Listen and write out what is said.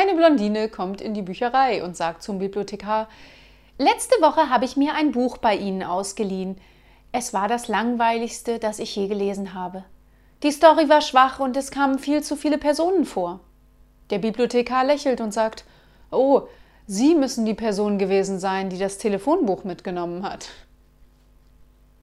Eine Blondine kommt in die Bücherei und sagt zum Bibliothekar, Letzte Woche habe ich mir ein Buch bei Ihnen ausgeliehen. Es war das langweiligste, das ich je gelesen habe. Die Story war schwach und es kamen viel zu viele Personen vor. Der Bibliothekar lächelt und sagt, Oh, Sie müssen die Person gewesen sein, die das Telefonbuch mitgenommen hat.